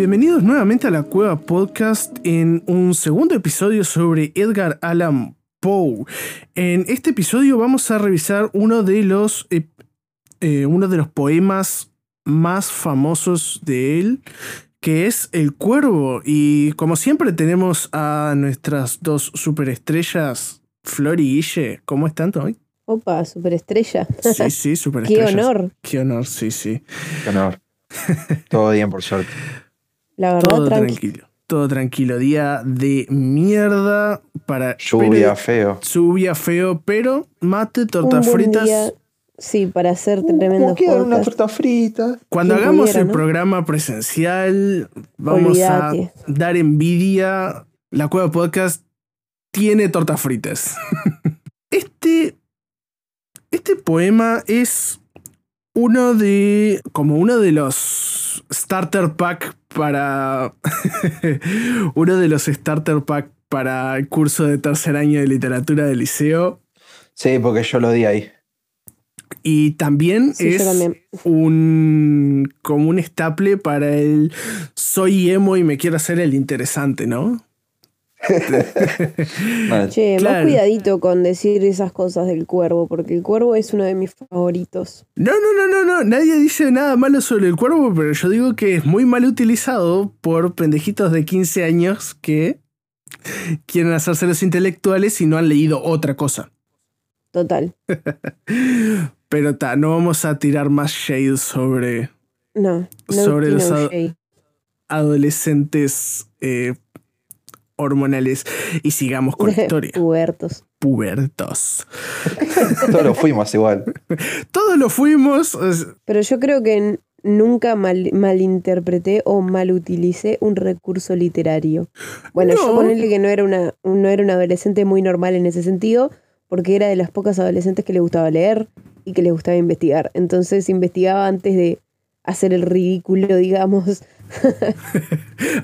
Bienvenidos nuevamente a la Cueva Podcast en un segundo episodio sobre Edgar Allan Poe. En este episodio vamos a revisar uno de los, eh, eh, uno de los poemas más famosos de él, que es El Cuervo. Y como siempre tenemos a nuestras dos superestrellas, Flor y Guille. ¿Cómo están hoy? Opa, superestrella. Sí, sí, superestrellas. Qué honor. Qué honor, sí, sí. Qué honor. Todo bien, por suerte. La verdad, Todo tranqui. tranquilo. Todo tranquilo. Día de mierda para... Lluvia, pero- feo. Lluvia feo, pero mate, tortas fritas. día, sí, para hacer Uh, tremendos quedan unas tortas fritas. Cuando hagamos pudiera, el ¿no? programa presencial, vamos a dar envidia. La Cueva Podcast tiene tortas fritas. este, este poema es uno de. como uno de los starter pack para. uno de los starter pack para el curso de tercer año de literatura del liceo. Sí, porque yo lo di ahí. Y también Sí, es también. un como un estaple para el soy emo y me quiero hacer el interesante, ¿no? Che, Claro. más cuidadito con decir esas cosas del cuervo, porque el cuervo es uno de mis favoritos. No, no, no, no, no. Nadie dice nada malo sobre el cuervo, pero yo digo que es muy mal utilizado por pendejitos de 15 años que quieren hacerse los intelectuales y no han leído otra cosa. Total. Pero ta, no vamos a tirar más shade sobre No. no Sobre los ad- shade. adolescentes eh, hormonales y sigamos con la historia. Pubertos. Pubertos. todos lo fuimos igual. Todos lo fuimos. Pero yo creo que nunca mal, malinterpreté o mal utilicé un recurso literario. Bueno, No. yo ponerle que no era, una, no era un adolescente muy normal en ese sentido, porque era de las pocas adolescentes que le gustaba leer y que le gustaba investigar. Entonces investigaba antes de hacer el ridículo, digamos.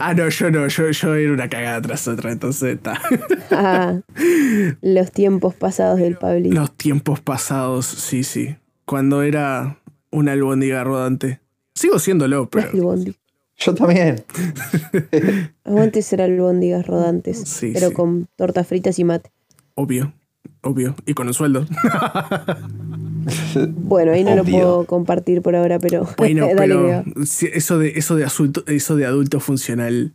Ah, no, yo no, yo, yo era una cagada tras otra, entonces está. a los tiempos pasados del Pablito. Los tiempos pasados, sí, sí. Cuando era una albóndiga rodante. Sigo siéndolo, pero. Yo también. Aguante ser albóndigas rodantes, Sí, pero sí. con tortas fritas y mate. Obvio, obvio. Y con un sueldo. Bueno, ahí no lo puedo compartir por ahora, pero Bueno, dale, pero eso de, eso, de adulto, eso de adulto funcional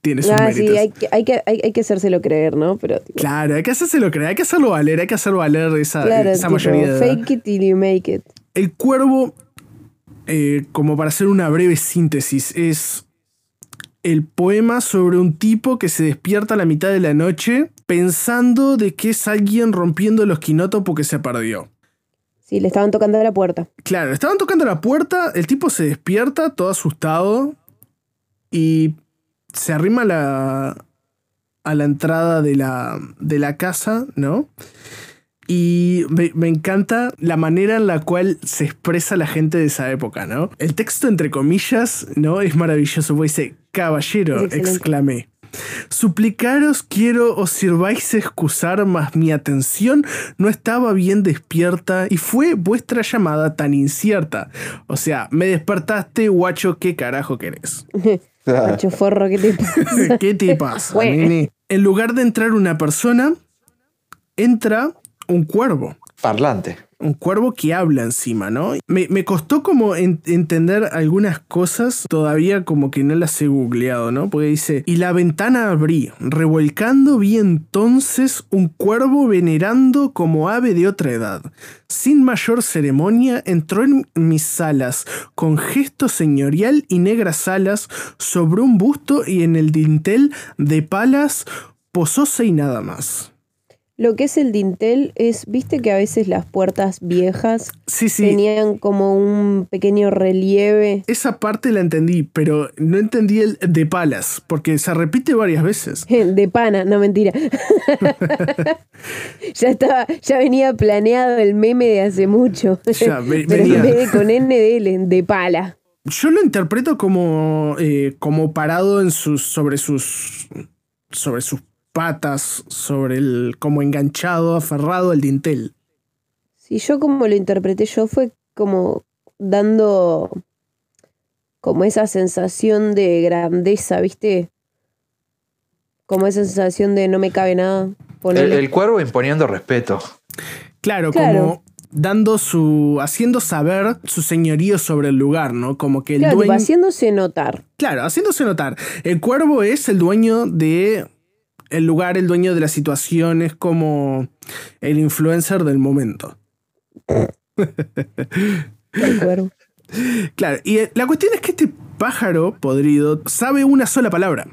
tiene sus Ah, méritos. sí, hay que, hay, que, hay, hay que hacérselo creer, ¿no? Pero tipo, Claro, hay que hacérselo creer, hay que hacerlo valer, hay que hacerlo valer esa, claro, esa tipo, mayoría de fake it till you make it. El cuervo, eh, como para hacer una breve síntesis, es el poema sobre un tipo que se despierta a la mitad de la noche pensando de que es alguien rompiendo los quinotos porque se perdió. Sí, le estaban tocando la puerta. Claro, estaban tocando la puerta, el tipo se despierta todo asustado y se arrima a la, a la entrada de la, de la casa, ¿no? Y me, me encanta la manera en la cual se expresa la gente de esa época, ¿no? El texto, entre comillas, ¿no? Es maravilloso, porque dice, caballero, exclamé. Suplicaros quiero os sirváis excusar, mas mi atención no estaba bien despierta y fue vuestra llamada tan incierta. O sea, me despertaste, guacho, ¿qué carajo querés? Macho forro, ¿qué te pasa? ¿Qué te pasa, Bueno. nene? En lugar de entrar una persona, entra un cuervo. Parlante. Un cuervo que habla encima, ¿no? Me, me costó como en- entender algunas cosas, todavía como que no las he googleado, ¿no? Porque dice, y la ventana abrí, revolcando vi entonces un cuervo venerando como ave de otra edad. Sin mayor ceremonia entró en mis salas, con gesto señorial y negras alas, sobre un busto y en el dintel de palas, posóse y nada más. Lo que es el dintel es, viste que a veces las puertas viejas Sí, sí. tenían como un pequeño relieve. Esa parte la entendí, pero no entendí el de palas, porque se repite varias veces. De pana, no mentira. ya estaba, ya venía planeado el meme de hace mucho. Ya, ve- Pero venía. en vez de con N de L, de pala. Yo lo interpreto como, eh, como parado en sus, sobre sus sobre sus patas, sobre el como enganchado, aferrado al dintel. Si yo como lo interpreté yo fue como dando como esa sensación de grandeza, ¿viste? Como esa sensación de no me cabe nada. El, el cuervo imponiendo respeto. Claro, Claro. como dando su haciendo saber su señorío sobre el lugar, ¿no? Como que el Claro, tipo, dueño haciéndose notar. Claro, haciéndose notar. El cuervo es el dueño de el lugar, el dueño de la situación, es como el influencer del momento. Cuervo. Claro, y eh, la cuestión es que este pájaro podrido sabe una sola palabra.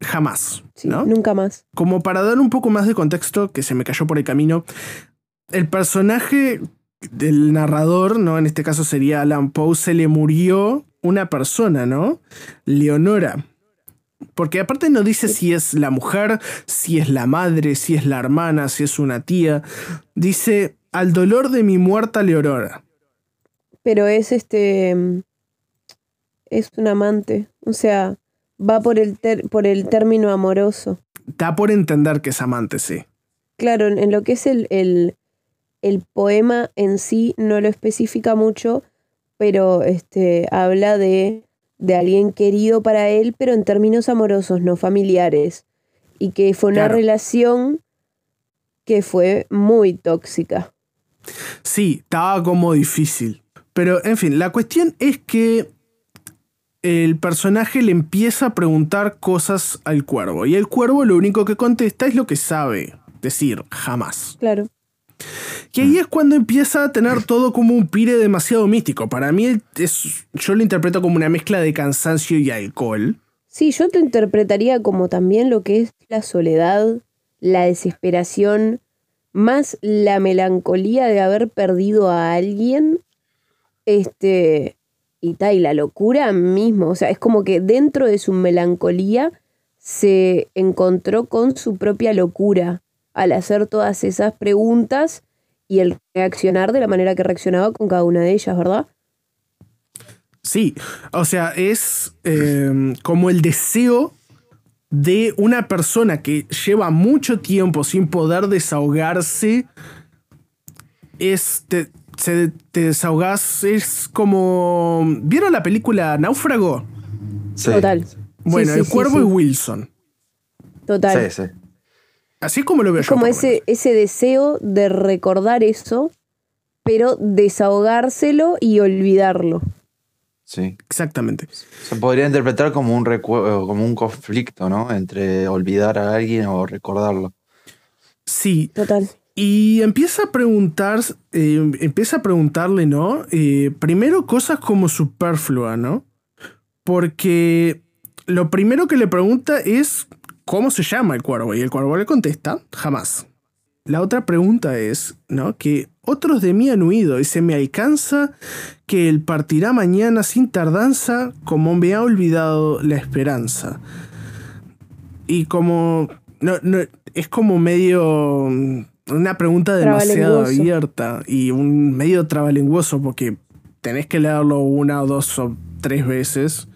Jamás. Sí, ¿no? nunca más. Como para dar un poco más de contexto, que se me cayó por el camino, el personaje del narrador, ¿no? En este caso sería Alan Poe, se le murió una persona, ¿no? Leonora. Porque aparte no dice si es la mujer, si es la madre, si es la hermana, si es una tía. Dice, al dolor de mi muerta Leonora. Pero es este. Es un amante. O sea, va por el, ter- por el término amoroso. Da por entender que es amante, sí. Claro, en, en lo que es el, el, el poema en sí no lo especifica mucho, pero este, habla de, de alguien querido para él, pero en términos amorosos, no familiares. Y que fue una Claro. relación que fue muy tóxica. Sí, estaba como difícil. Pero, en fin, la cuestión es que el personaje le empieza a preguntar cosas al cuervo. Y el cuervo lo único que contesta es lo que sabe decir, jamás. Claro. Y ahí es cuando empieza a tener todo como un pire demasiado místico. Para mí, es, yo lo interpreto como una mezcla de cansancio y alcohol. Sí, yo te interpretaría como también lo que es la soledad, la desesperación, más la melancolía de haber perdido a alguien, este, y tal, y la locura mismo. O sea, es como que dentro de su melancolía se encontró con su propia locura al hacer todas esas preguntas y el reaccionar de la manera que reaccionaba con cada una de ellas, ¿verdad? Sí, o sea, es eh, como el deseo de una persona que lleva mucho tiempo sin poder desahogarse. Es, te, se, te desahogas, es como... ¿Vieron la película Náufrago? Sí. Total. Bueno, sí, el cuervo sí. es Wilson. Total. Sí, sí. Así es como lo veo Es yo. como ese, ese deseo de recordar eso, pero desahogárselo y olvidarlo. sí. Exactamente. Se podría interpretar como un recuerdo, como un conflicto, ¿no? Entre olvidar a alguien o recordarlo. Sí, Total. Y empieza a preguntar, eh, empieza a preguntarle, ¿no? Eh, primero cosas como superflua, ¿no? Porque lo primero que le pregunta es cómo se llama el cuervo y el cuervo le contesta, jamás. La otra pregunta es, ¿no? Que otros de mí han huido y se me alcanza que él partirá mañana sin tardanza como me ha olvidado la esperanza. Y como... No, no, es como medio... mm, Una pregunta demasiado abierta y un medio trabalenguoso porque tenés que leerlo una o dos o tres veces.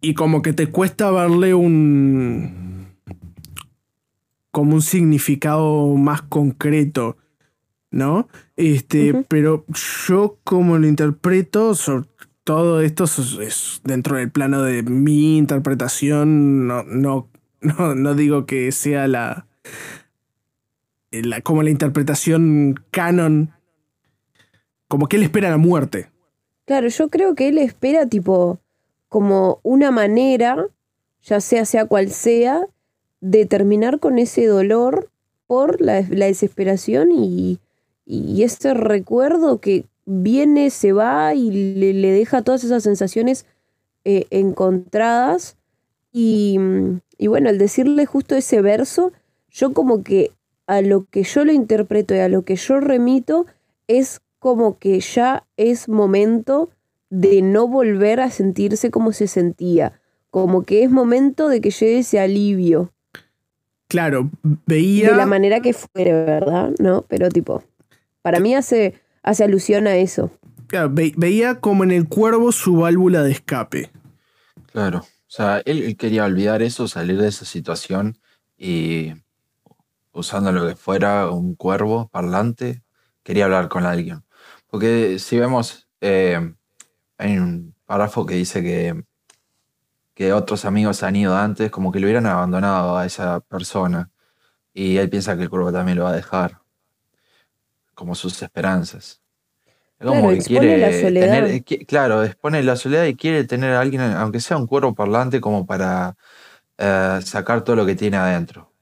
Y como que te cuesta verle un... como un significado más concreto, ¿no? Este, pero yo como lo interpreto, sobre todo esto es, es dentro del plano de mi interpretación, no, no, no, no digo que sea la, la- como la interpretación canon, como que él espera la muerte. Claro, yo creo que él espera tipo como una manera, ya sea sea cual sea, de terminar con ese dolor por la, la desesperación y, y ese recuerdo que viene, se va y le, le deja todas esas sensaciones eh, encontradas. Y, y bueno, al decirle justo ese verso, yo como que a lo que yo lo interpreto y a lo que yo remito es como que ya es momento de no volver a sentirse como se sentía, como que es momento de que llegue ese alivio. Claro, veía... De la manera que fuere, ¿verdad? ¿No? Pero tipo, para mí hace, hace alusión a eso. Claro, veía como en el cuervo su válvula de escape. Claro, o sea, él, él quería olvidar eso, salir de esa situación y usando lo que fuera un cuervo parlante, quería hablar con alguien. Porque si vemos, eh, hay un párrafo que dice que, que otros amigos han ido antes, como que lo hubieran abandonado a esa persona. Y él piensa que el cuervo también lo va a dejar, como sus esperanzas. Es como Claro, que expone quiere la soledad. tener, eh, claro, expone la soledad y quiere tener a alguien, aunque sea un cuervo parlante, como para eh, sacar todo lo que tiene adentro.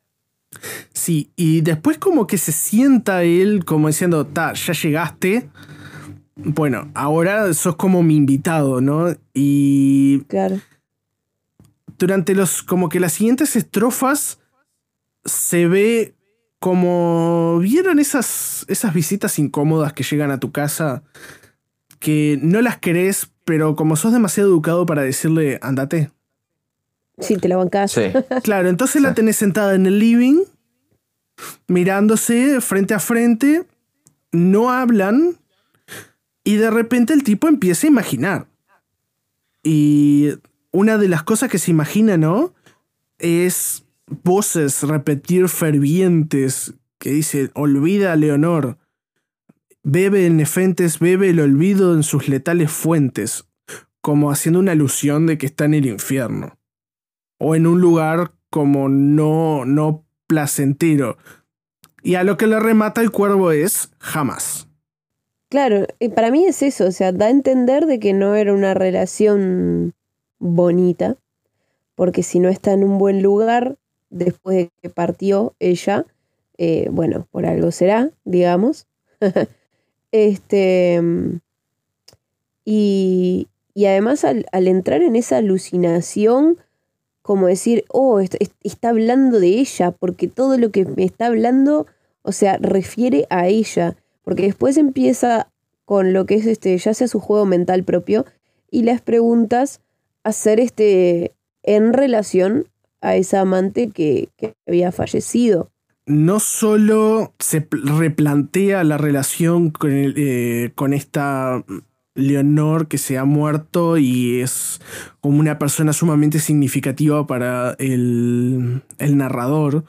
Sí, y después como que se sienta él como diciendo, ta, ya llegaste. Bueno, ahora sos como mi invitado, ¿no? Y Claro. durante los, como que las siguientes estrofas se ve como, ¿vieron esas, esas visitas incómodas que llegan a tu casa? Que no las querés, pero como sos demasiado educado para decirle, andate. Sí, te la bancás. Sí, Claro, entonces la tenés sentada en el living, mirándose frente a frente, no hablan, y de repente el tipo empieza a imaginar. Y una de las cosas que se imagina, ¿no? Es voces repetir fervientes que dice, olvida a Leonor, bebe en nefentes, bebe el olvido en sus letales fuentes, como haciendo una alusión de que está en el infierno o en un lugar como no, no placentero. Y a lo que le remata el cuervo es jamás. Claro, para mí es eso, o sea, da a entender de que no era una relación bonita, porque si no está en un buen lugar, después de que partió ella, eh, bueno, por algo será, digamos. este, y, y además al, al entrar en esa alucinación, como decir, oh, est- est- está hablando de ella, porque todo lo que me está hablando, o sea, refiere a ella. Porque después empieza con lo que es este, ya sea su juego mental propio y las preguntas hacer este en relación a esa amante que, que había fallecido. No solo se pl- replantea la relación con, el, eh, con esta Leonor que se ha muerto y es como una persona sumamente significativa para el, el narrador,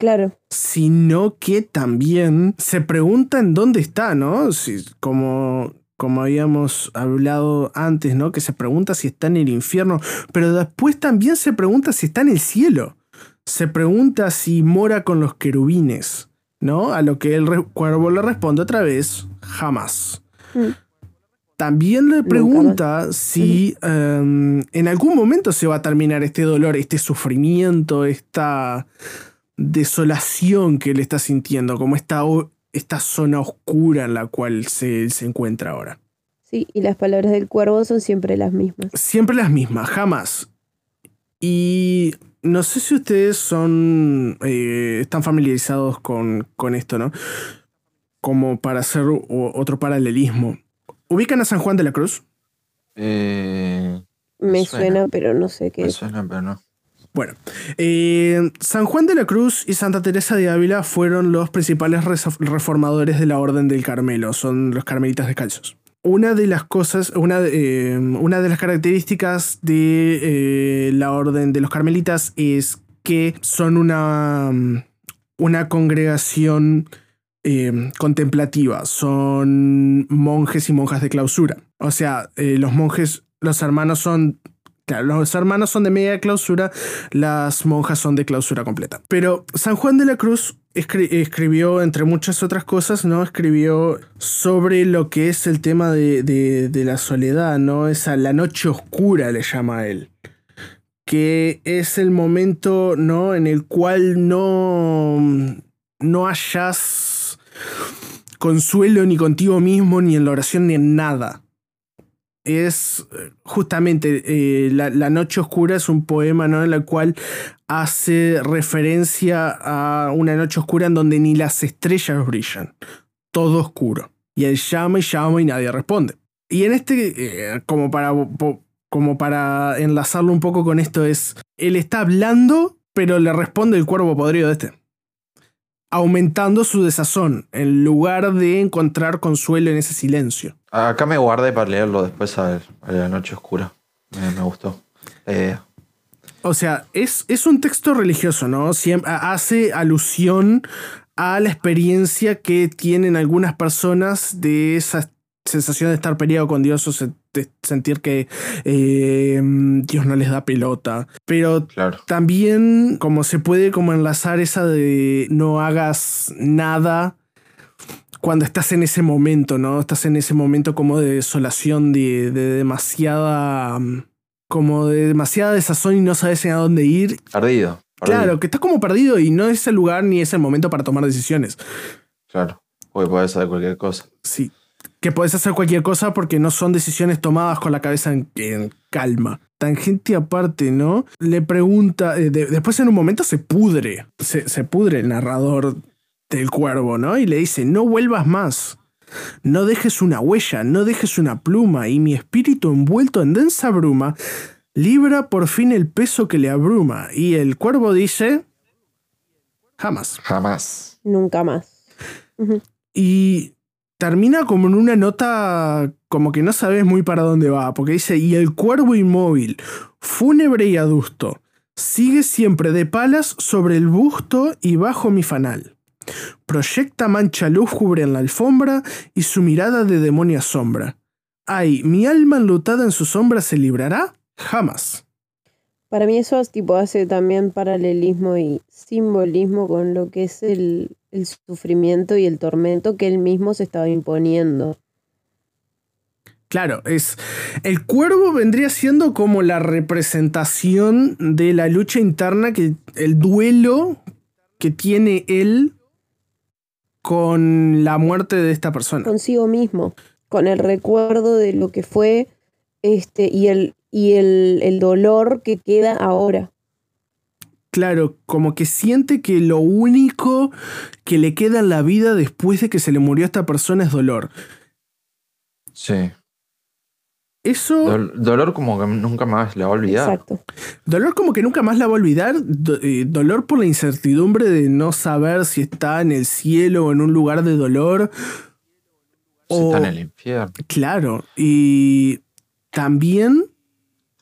Claro, sino que también se pregunta en dónde está, ¿no? Si- como, como habíamos hablado antes, ¿no? Que se pregunta si está en el infierno, pero después también se pregunta si está en el cielo. Se pregunta si mora con los querubines, ¿no? A lo que el cuervo le responde otra vez, jamás. Mm. También le pregunta si em, en algún momento se va a terminar este dolor, este sufrimiento, esta desolación que él está sintiendo, como esta, esta zona oscura en la cual se, se encuentra ahora. sí, y las palabras del cuervo son siempre las mismas. Siempre las mismas, jamás. Y no sé si ustedes son. eh, están familiarizados con, con esto, ¿no? Como para hacer otro paralelismo. ¿Ubican a San Juan de la Cruz? Eh, Me suena. suena, pero no sé qué me es. suena, pero no. Bueno, eh, San Juan de la Cruz y Santa Teresa de Ávila fueron los principales res- reformadores de la Orden del Carmelo, son los carmelitas descalzos. Una de las cosas, una, de- eh, una de las características de eh, la Orden de los Carmelitas es que son una, una congregación contemplativa, son monjes y monjas de clausura. O sea, los monjes, los hermanos son Claro, los hermanos son de media clausura, las monjas son de clausura completa. Pero San Juan de la Cruz escri- escribió, entre muchas otras cosas, ¿no? Escribió sobre lo que es el tema de, de- de la soledad, ¿no? Esa la noche oscura le llama a él. Que es el momento, ¿no? En el cual no, no hayas consuelo ni contigo mismo, ni en la oración, ni en nada es eh, justamente eh, la, Noche Oscura es un poema ¿no? en el cual hace referencia a una noche oscura en donde ni las estrellas brillan, todo oscuro. Y él llama y llama y nadie responde. Y en este, eh, como, para, como para enlazarlo un poco con esto, es, él está hablando, pero le responde el cuervo podrido de este aumentando su desazón, en lugar de encontrar consuelo en ese silencio. Acá me guardé para leerlo después a, la noche oscura. Me, gustó O sea, es, es, un texto religioso, ¿no? Siempre hace alusión a la experiencia que tienen algunas personas de esa sensación de estar peleado con Dios o sentir que eh, Dios no les da pelota. Pero también como se puede como enlazar esa de no hagas nada cuando estás en ese momento, ¿no? Estás en ese momento como de desolación, de, demasiada... como de demasiada desazón y no sabes a dónde ir. Perdido. Claro, que estás como perdido y no es el lugar ni es el momento para tomar decisiones. Claro, porque puedes hacer cualquier cosa. Sí que puedes hacer cualquier cosa porque no son decisiones tomadas con la cabeza en, calma. Tangente aparte, ¿no? Le pregunta, eh, después en un momento se pudre, se, se pudre el narrador del cuervo, ¿no? Y le dice, no vuelvas más. No dejes una huella, no dejes una pluma, y mi espíritu envuelto en densa bruma libra por fin el peso que le abruma. Y el cuervo dice, jamás. Jamás. Nunca más. Y termina como en una nota como que no sabes muy para dónde va, porque dice, y el cuervo inmóvil, fúnebre y adusto, sigue siempre de palas sobre el busto y bajo mi fanal. Proyecta mancha lúgubre en la alfombra y su mirada de demonia sombra. Ay, ¿mi alma enlutada en su sombra se librará? Jamás. Para mí eso tipo, hace también paralelismo y simbolismo con lo que es el, el sufrimiento y el tormento que él mismo se estaba imponiendo. Claro, es. El cuervo vendría siendo como la representación de la lucha interna, que, el duelo que tiene él con la muerte de esta persona. Consigo mismo, con el recuerdo de lo que fue este, y, el, y el, el dolor que queda ahora. Claro, como que siente que lo único que le queda en la vida después de que se le murió a esta persona es dolor. Sí. Eso. dolor como que nunca más la va a olvidar. Exacto. Dolor como que nunca más la va a olvidar. Eh, dolor por la incertidumbre de no saber si está en el cielo o en un lugar de dolor. Si está en el infierno. Claro. Y también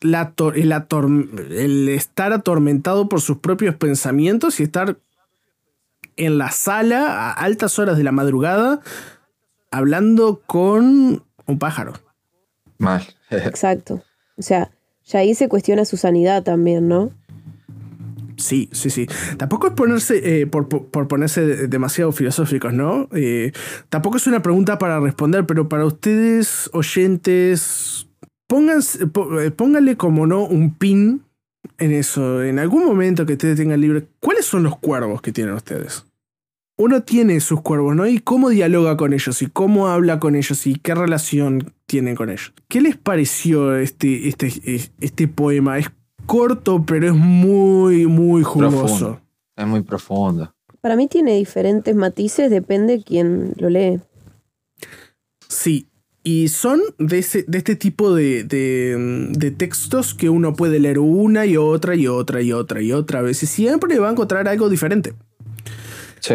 la el, estar atormentado por sus propios pensamientos y estar en la sala a altas horas de la madrugada hablando con un pájaro. Mal. Exacto. O sea, ya ahí se cuestiona su sanidad también, ¿no? Sí, sí, sí. Tampoco es ponerse, eh, por, ponerse demasiado filosóficos, ¿no? Eh, tampoco es una pregunta para responder, pero para ustedes, oyentes, pónganse, eh, pónganle como no un pin en eso. En algún momento que ustedes tengan libre, ¿cuáles son los cuervos que tienen ustedes? Uno tiene sus cuervos, ¿no? Y cómo dialoga con ellos, y cómo habla con ellos, y qué relación tienen con ellos. ¿Qué les pareció este, este, este poema? Es corto, pero es muy, muy jugoso. Es muy profundo. Para mí tiene diferentes matices, depende de quién lo lee. Sí, y son de, ese, de este tipo de, de, textos que uno puede leer una y otra y otra y otra y otra vez. Y siempre va a encontrar algo diferente. Sí.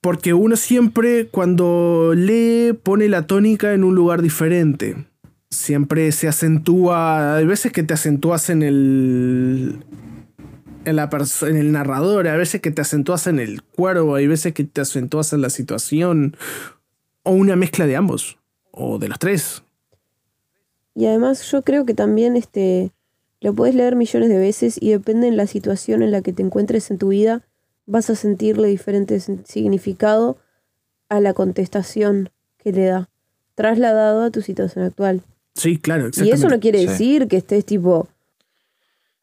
Porque uno siempre cuando lee pone la tónica en un lugar diferente. Siempre se acentúa. Hay veces que te acentúas en el. En, la en el narrador, hay veces que te acentúas en el cuervo, hay veces que te acentúas en la situación. O una mezcla de ambos o de los tres. Y además yo creo que también este, lo puedes leer millones de veces y depende de la situación en la que te encuentres en tu vida, vas a sentirle diferente significado a la contestación que le da, trasladado a tu situación actual. Sí, claro. Y eso no quiere decir que estés tipo,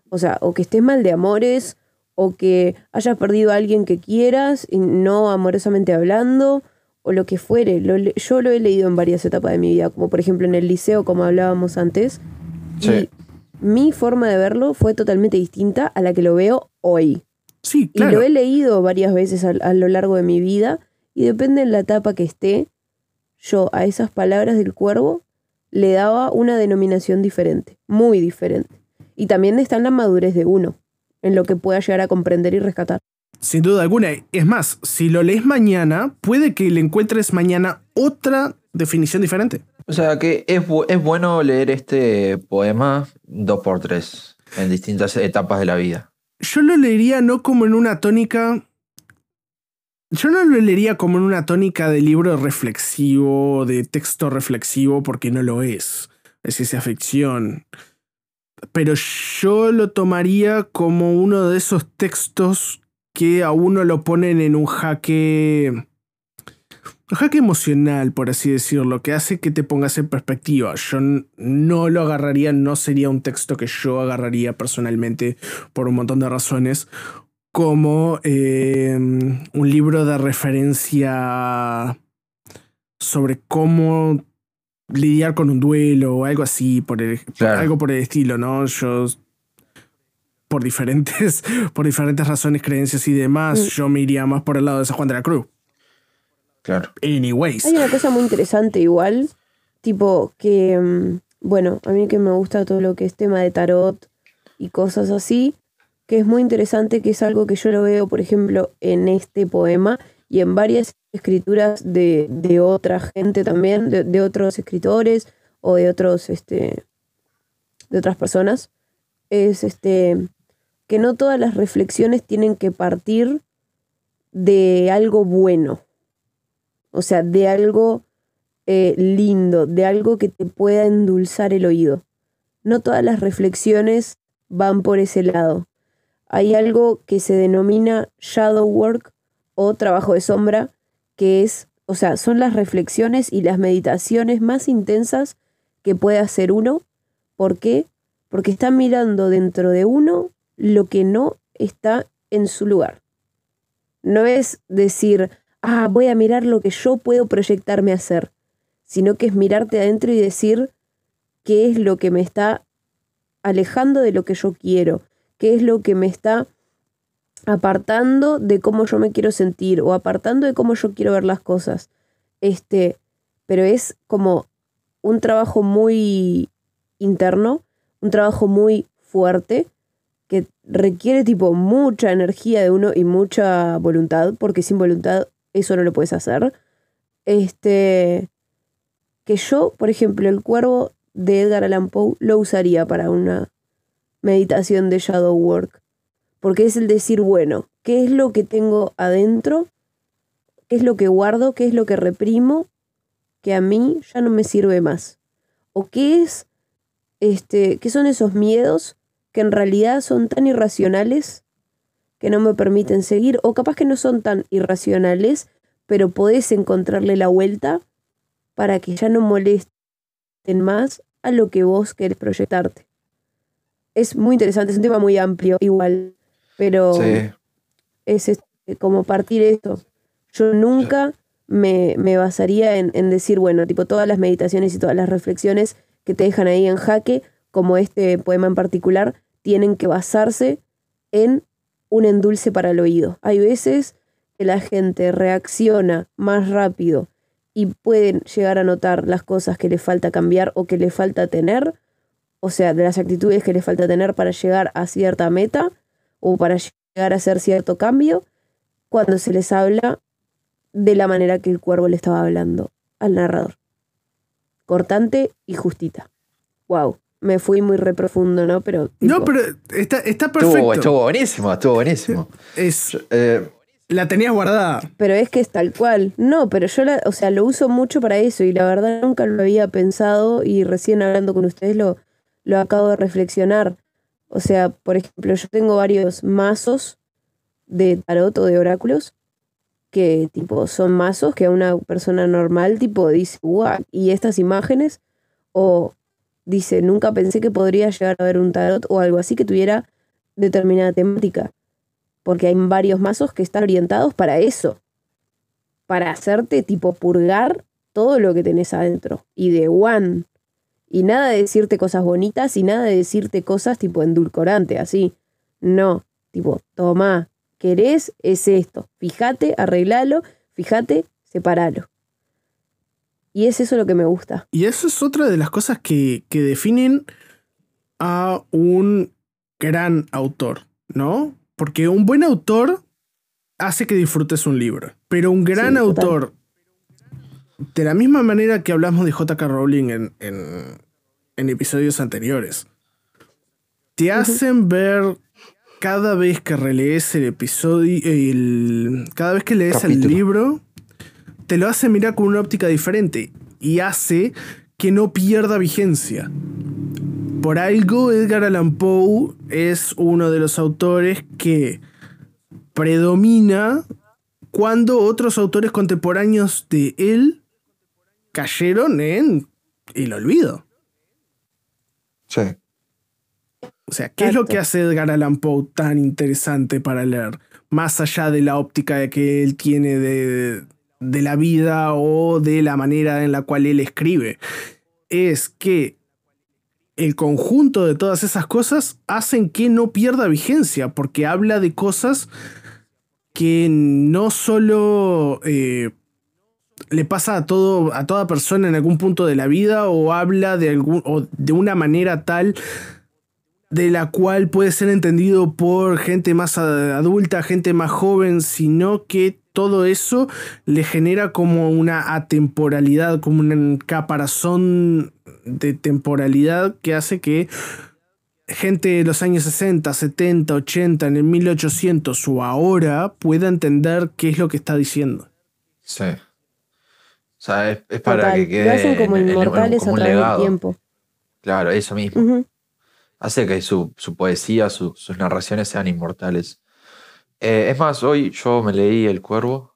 o sea, o que estés mal de amores, o que hayas perdido a alguien que quieras, y no amorosamente hablando, o lo que fuere. Lo yo lo he leído en varias etapas de mi vida, como por ejemplo en el liceo, como hablábamos antes. Sí. Y mi forma de verlo fue totalmente distinta a la que lo veo hoy. Sí, Y claro. lo he leído varias veces a, a lo largo de mi vida y depende de la etapa que esté, yo a esas palabras del cuervo le daba una denominación diferente, muy diferente. Y también está en la madurez de uno, en lo que pueda llegar a comprender y rescatar. Sin duda alguna. Es más, si lo lees mañana, puede que le encuentres mañana otra definición diferente. O sea que es, bu- es bueno leer este poema dos por tres en distintas etapas de la vida. Yo lo leería no como en una tónica. Yo no lo leería como en una tónica de libro reflexivo, de texto reflexivo, porque no lo es. Es ciencia ficción. Pero yo lo tomaría como uno de esos textos que a uno lo ponen en un jaque. Un jaque emocional, por así decirlo, que hace que te pongas en perspectiva. Yo no lo agarraría, no sería un texto que yo agarraría personalmente por un montón de razones, como eh, un libro de referencia sobre cómo lidiar con un duelo o algo así, por el- Claro. algo por el estilo, ¿no? Yo, por diferentes, por diferentes razones, creencias y demás, Mm. yo me iría más por el lado de San Juan de la Cruz. Claro. Anyways. Hay una cosa muy interesante igual, tipo que, mm, bueno, a mí que me gusta todo lo que es tema de tarot y cosas así, que es muy interesante, que es algo que yo lo veo, por ejemplo, en este poema y en varias escrituras de, de otra gente también, de, de otros escritores o de otros, este, de otras personas, es este, que no todas las reflexiones tienen que partir de algo bueno. O sea, de algo eh, lindo, de algo que te pueda endulzar el oído. No todas las reflexiones van por ese lado. Hay algo que se denomina shadow work o trabajo de sombra, que es, o sea, son las reflexiones y las meditaciones más intensas que puede hacer uno. ¿Por qué? Porque está mirando dentro de uno lo que no está en su lugar. No es decir, ah, voy a mirar lo que yo puedo proyectarme a hacer, sino que es mirarte adentro y decir qué es lo que me está alejando de lo que yo quiero, qué es lo que me está apartando de cómo yo me quiero sentir o apartando de cómo yo quiero ver las cosas. Este, pero es como un trabajo muy interno, un trabajo muy fuerte que requiere tipo mucha energía de uno y mucha voluntad, porque sin voluntad eso no lo puedes hacer. Este que yo, por ejemplo, el cuervo de Edgar Allan Poe lo usaría para una meditación de shadow work, porque es el decir, bueno, ¿qué es lo que tengo adentro? ¿Qué es lo que guardo? ¿Qué es lo que reprimo? Que a mí ya no me sirve más. ¿O qué es este, qué son esos miedos que en realidad son tan irracionales que no me permiten seguir, o capaz que no son tan irracionales, pero podés encontrarle la vuelta para que ya no molesten más a lo que vos querés proyectarte. Es muy interesante, es un tema muy amplio igual, pero Sí. es este, como partir esto. Yo nunca me, me basaría en, en decir, bueno, tipo todas las meditaciones y todas las reflexiones que te dejan ahí en jaque, como este poema en particular, tienen que basarse en un endulce para el oído. Hay veces que la gente reacciona más rápido y pueden llegar a notar las cosas que le falta cambiar o que le falta tener, o sea, de las actitudes que le falta tener para llegar a cierta meta o para llegar a hacer cierto cambio, cuando se les habla de la manera que el cuervo le estaba hablando al narrador. Cortante y justita. Wow, me fui muy reprofundo, ¿no? Pero No, pero está, está Estuvo, perfecto. estuvo buenísimo, estuvo buenísimo. Es, Eh, la tenías guardada. Pero es que es tal cual. No, pero yo la, o sea, lo uso mucho para eso y la verdad nunca lo había pensado y recién hablando con ustedes lo, lo acabo de reflexionar. O sea, por ejemplo, yo tengo varios mazos de tarot o de oráculos que tipo son mazos que a una persona normal tipo dice, guau, y estas imágenes o dice, nunca pensé que podría llegar a ver un tarot o algo así que tuviera determinada temática porque hay varios mazos que están orientados para eso. para hacerte tipo purgar todo lo que tenés adentro. Y de one. Y nada de decirte cosas bonitas y nada de decirte cosas tipo endulcorante, así. No, tipo, toma, querés, es esto. Fíjate, arreglalo, fíjate, separalo. Y es eso lo que me gusta. Y eso es otra de las cosas que, que definen a un gran autor, ¿no? Porque un buen autor hace que disfrutes un libro. Pero un gran Sí, total. autor, de la misma manera que hablamos de J.K. Rowling en, en- en episodios anteriores, te hacen ver cada vez que relees el episodio, el- cada vez que lees el libro, te lo hace mirar con una óptica diferente y hace que no pierda vigencia. Por algo, Edgar Allan Poe es uno de los autores que predomina cuando otros autores contemporáneos de él cayeron en el olvido. Sí. O sea, ¿qué es lo que hace Edgar Allan Poe tan interesante para leer? Más allá de la óptica que él tiene de, de la vida o de la manera en la cual él escribe. Es que el conjunto de todas esas cosas hacen que no pierda vigencia, porque habla de cosas que no solo eh, le pasa a, todo, a toda persona en algún punto de la vida o habla de, algún, o de una manera tal de la cual puede ser entendido por gente más adulta, gente más joven, sino que todo eso le genera como una atemporalidad, como un caparazón de temporalidad que hace que gente de los años 60, 70, 80, en el 1800 o ahora pueda entender qué es lo que está diciendo. Sí. O sea, es, es para Total. que quede. Lo hacen como en- en- en- inmortales como a un través del legado. tiempo. Claro, eso mismo. Ujú. Hace que su, su poesía, su- sus narraciones sean inmortales. Eh, es más, hoy yo me leí El Cuervo.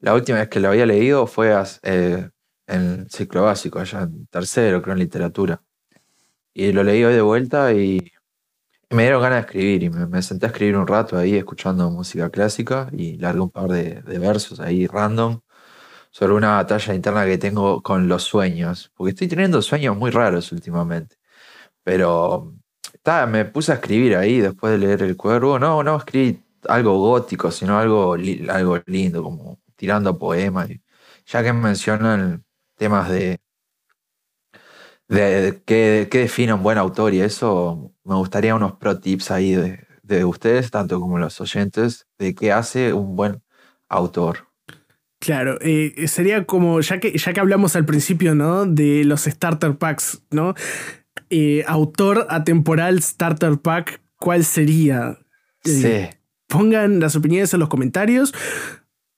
La última vez que lo había leído fue eh, en ciclo básico, allá en tercero, creo, en literatura. Y lo leí hoy de vuelta y, me dieron ganas de escribir. Y me, me senté a escribir un rato ahí escuchando música clásica y largué un par de, de versos ahí random sobre una batalla interna que tengo con los sueños. Porque estoy teniendo sueños muy raros últimamente. Pero me puse a escribir ahí después de leer El Cuervo. No, no escribí algo gótico, sino algo, algo lindo, como tirando poemas. Ya que mencionan temas de, de qué, qué define un buen autor y eso, me gustaría unos pro tips ahí de, de ustedes, tanto como los oyentes, de qué hace un buen autor. Claro, eh, sería como, ya que, ya que hablamos al principio, ¿no? De los starter packs, ¿no? Eh, autor atemporal starter pack, ¿cuál sería? Eh, Sí. Pongan las opiniones en los comentarios.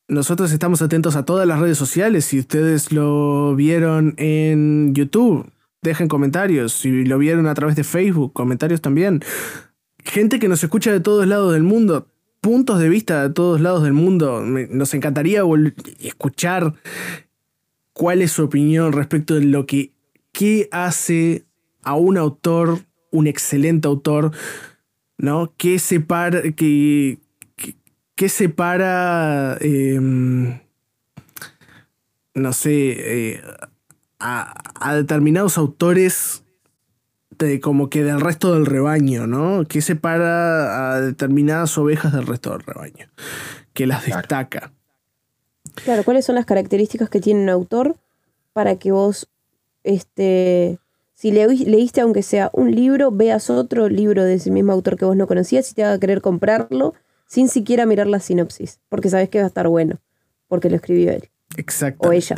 Nosotros estamos atentos a todas las redes sociales. Si ustedes lo vieron en YouTube, dejen comentarios. Si lo vieron a través de Facebook, comentarios también. Gente que nos escucha de todos lados del mundo, puntos de vista de todos lados del mundo. Nos encantaría escuchar cuál es su opinión respecto de lo que qué hace a un autor, un excelente autor, ¿no? ¿Qué separa, que, que- qué separa, em, no sé, eh, a, a determinados autores de, como que del resto del rebaño, ¿no? ¿Qué separa a determinadas ovejas del resto del rebaño? Que las Claro. destaca. Claro, ¿cuáles son las características que tiene un autor para que vos, este, si le- leíste aunque sea un libro, veas otro libro de ese mismo autor que vos no conocías y te haga querer comprarlo sin siquiera mirar la sinopsis, porque sabes que va a estar bueno, porque lo escribió él Exactamente. o ella.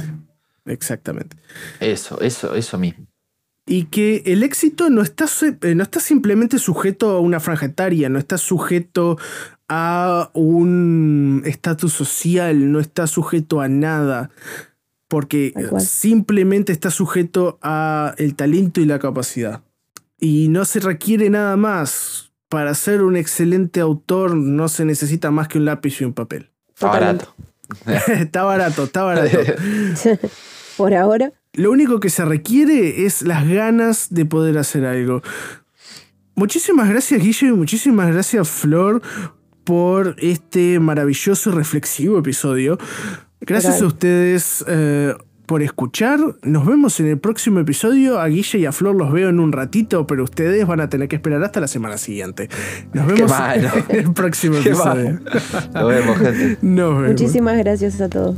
Exactamente. Eso, eso, eso mismo. Y que el éxito no está, eh, no está simplemente sujeto a una franja etaria, no está sujeto a un estatus social, no está sujeto a nada, porque simplemente está sujeto a el talento y la capacidad. Y no se requiere nada más. Para ser un excelente autor no se necesita más que un lápiz y un papel. Está barato. está barato, está barato. Por ahora, Lo único que se requiere es las ganas de poder hacer algo. Muchísimas gracias, Guille, y muchísimas gracias, Flor, por este maravilloso y reflexivo episodio. Gracias a ustedes eh, por escuchar. Nos vemos en el próximo episodio. A Guille y a Flor los veo en un ratito, pero ustedes van a tener que esperar hasta la semana siguiente. Nos vemos en el próximo Qué episodio. Nos vemos, gente. Nos vemos. Muchísimas gracias a todos.